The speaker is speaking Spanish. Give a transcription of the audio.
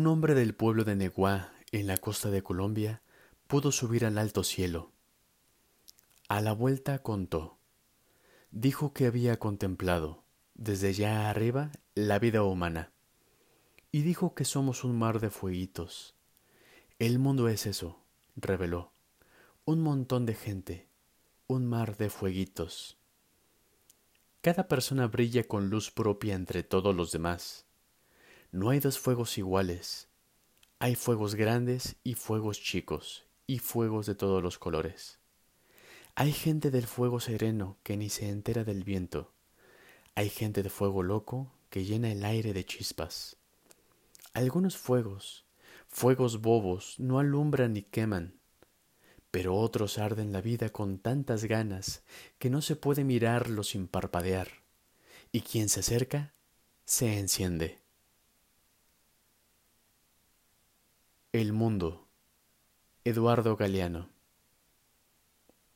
Un hombre del pueblo de Neguá, en la costa de Colombia, pudo subir al alto cielo. A la vuelta contó. Dijo que había contemplado, desde ya arriba, la vida humana. Y dijo que somos un mar de fueguitos. El mundo es eso, reveló. Un montón de gente, un mar de fueguitos. Cada persona brilla con luz propia entre todos los demás. No hay dos fuegos iguales. Hay fuegos grandes y fuegos chicos, y fuegos de todos los colores. Hay gente del fuego sereno que ni se entera del viento. Hay gente de fuego loco que llena el aire de chispas. Algunos fuegos, fuegos bobos, no alumbran ni queman, pero otros arden la vida con tantas ganas que no se puede mirarlo sin parpadear, y quien se acerca se enciende. El mundo. Eduardo Galeano